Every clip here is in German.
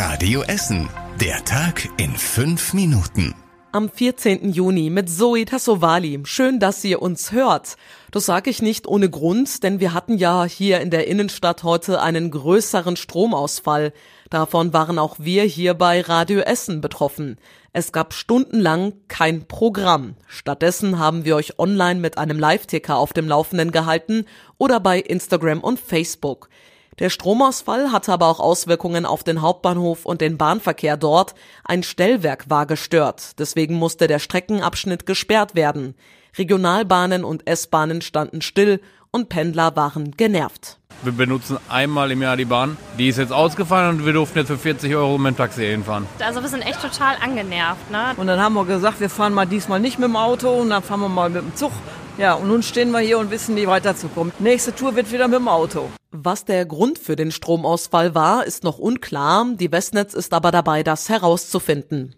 Radio Essen. Der Tag in fünf Minuten. Am 14. Juni mit Zoe Tassovali. Schön, dass ihr uns hört. Das sage ich nicht ohne Grund, denn wir hatten ja hier in der Innenstadt heute einen größeren Stromausfall. Davon waren auch wir hier bei Radio Essen betroffen. Es gab stundenlang kein Programm. Stattdessen haben wir euch online mit einem Live-Ticker auf dem Laufenden gehalten oder bei Instagram und Facebook. Der Stromausfall hatte aber auch Auswirkungen auf den Hauptbahnhof und den Bahnverkehr dort. Ein Stellwerk war gestört. Deswegen musste der Streckenabschnitt gesperrt werden. Regionalbahnen und S-Bahnen standen still und Pendler waren genervt. Wir benutzen einmal im Jahr die Bahn. Die ist jetzt ausgefallen und wir durften jetzt für 40 Euro mit dem Taxi hinfahren. Also wir sind echt total angenervt. Ne? Und dann haben wir gesagt, wir fahren mal diesmal nicht mit dem Auto und dann fahren wir mal mit dem Zug. Ja, und nun stehen wir hier und wissen nicht weiterzukommen. Nächste Tour wird wieder mit dem Auto. Was der Grund für den Stromausfall war, ist noch unklar. Die Westnetz ist aber dabei, das herauszufinden.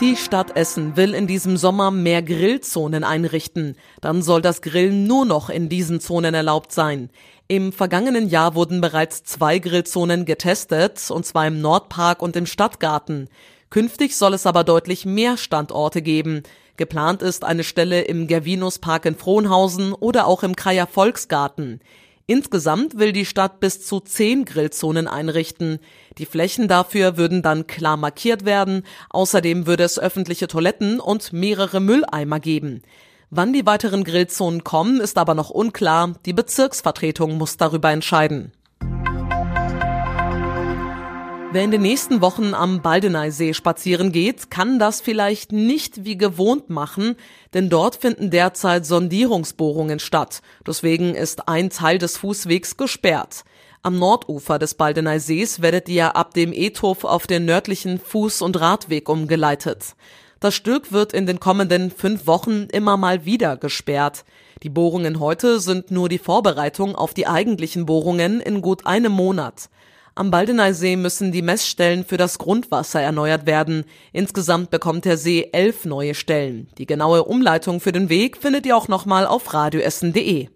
Die Stadt Essen will in diesem Sommer mehr Grillzonen einrichten. Dann soll das Grillen nur noch in diesen Zonen erlaubt sein. Im vergangenen Jahr wurden bereits zwei Grillzonen getestet, und zwar im Nordpark und im Stadtgarten. Künftig soll es aber deutlich mehr Standorte geben. Geplant ist eine Stelle im Gervinus Park in Frohnhausen oder auch im Kreier Volksgarten. Insgesamt will die Stadt bis zu zehn Grillzonen einrichten. Die Flächen dafür würden dann klar markiert werden. Außerdem würde es öffentliche Toiletten und mehrere Mülleimer geben. Wann die weiteren Grillzonen kommen, ist aber noch unklar. Die Bezirksvertretung muss darüber entscheiden. Wer in den nächsten Wochen am Baldeneysee spazieren geht, kann das vielleicht nicht wie gewohnt machen, denn dort finden derzeit Sondierungsbohrungen statt. Deswegen ist ein Teil des Fußwegs gesperrt. Am Nordufer des Baldeneysees werdet ihr ab dem Ethof auf den nördlichen Fuß- und Radweg umgeleitet. Das Stück wird in den kommenden fünf Wochen immer mal wieder gesperrt. Die Bohrungen heute sind nur die Vorbereitung auf die eigentlichen Bohrungen in gut einem Monat. Am Baldeneysee müssen die Messstellen für das Grundwasser erneuert werden. Insgesamt bekommt der See elf neue Stellen. Die genaue Umleitung für den Weg findet ihr auch nochmal auf radioessen.de.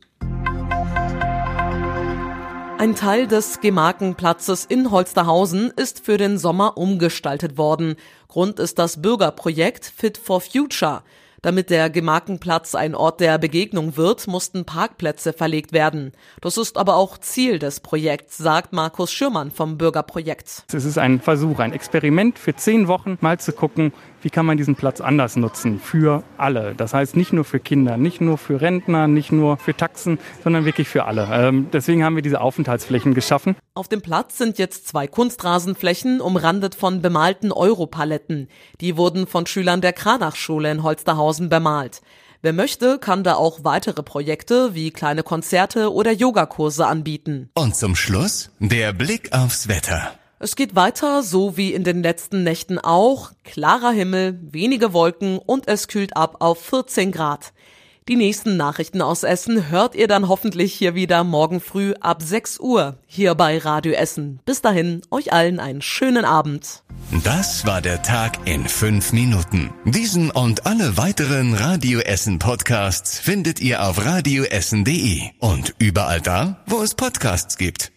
Ein Teil des Gemarkenplatzes in Holsterhausen ist für den Sommer umgestaltet worden. Grund ist das Bürgerprojekt Fit for Future. Damit der Gemarkenplatz ein Ort der Begegnung wird, mussten Parkplätze verlegt werden. Das ist aber auch Ziel des Projekts, sagt Markus Schürmann vom Bürgerprojekt. Es ist ein Versuch, ein Experiment für zehn Wochen, mal zu gucken, wie kann man diesen Platz anders nutzen für alle. Das heißt nicht nur für Kinder, nicht nur für Rentner, nicht nur für Taxen, sondern wirklich für alle. Ähm, deswegen haben wir diese Aufenthaltsflächen geschaffen. Auf dem Platz sind jetzt zwei Kunstrasenflächen, umrandet von bemalten Europaletten. Die wurden von Schülern der Kranachschule in Holsterhausen bemalt. Wer möchte, kann da auch weitere Projekte wie kleine Konzerte oder Yogakurse anbieten. Und zum Schluss der Blick aufs Wetter. Es geht weiter, so wie in den letzten Nächten auch. Klarer Himmel, wenige Wolken und es kühlt ab auf 14 Grad. Die nächsten Nachrichten aus Essen hört ihr dann hoffentlich hier wieder morgen früh ab 6 Uhr hier bei Radio Essen. Bis dahin, euch allen einen schönen Abend. Das war der Tag in fünf Minuten. Diesen und alle weiteren Radio Essen Podcasts findet ihr auf radioessen.de und überall da, wo es Podcasts gibt.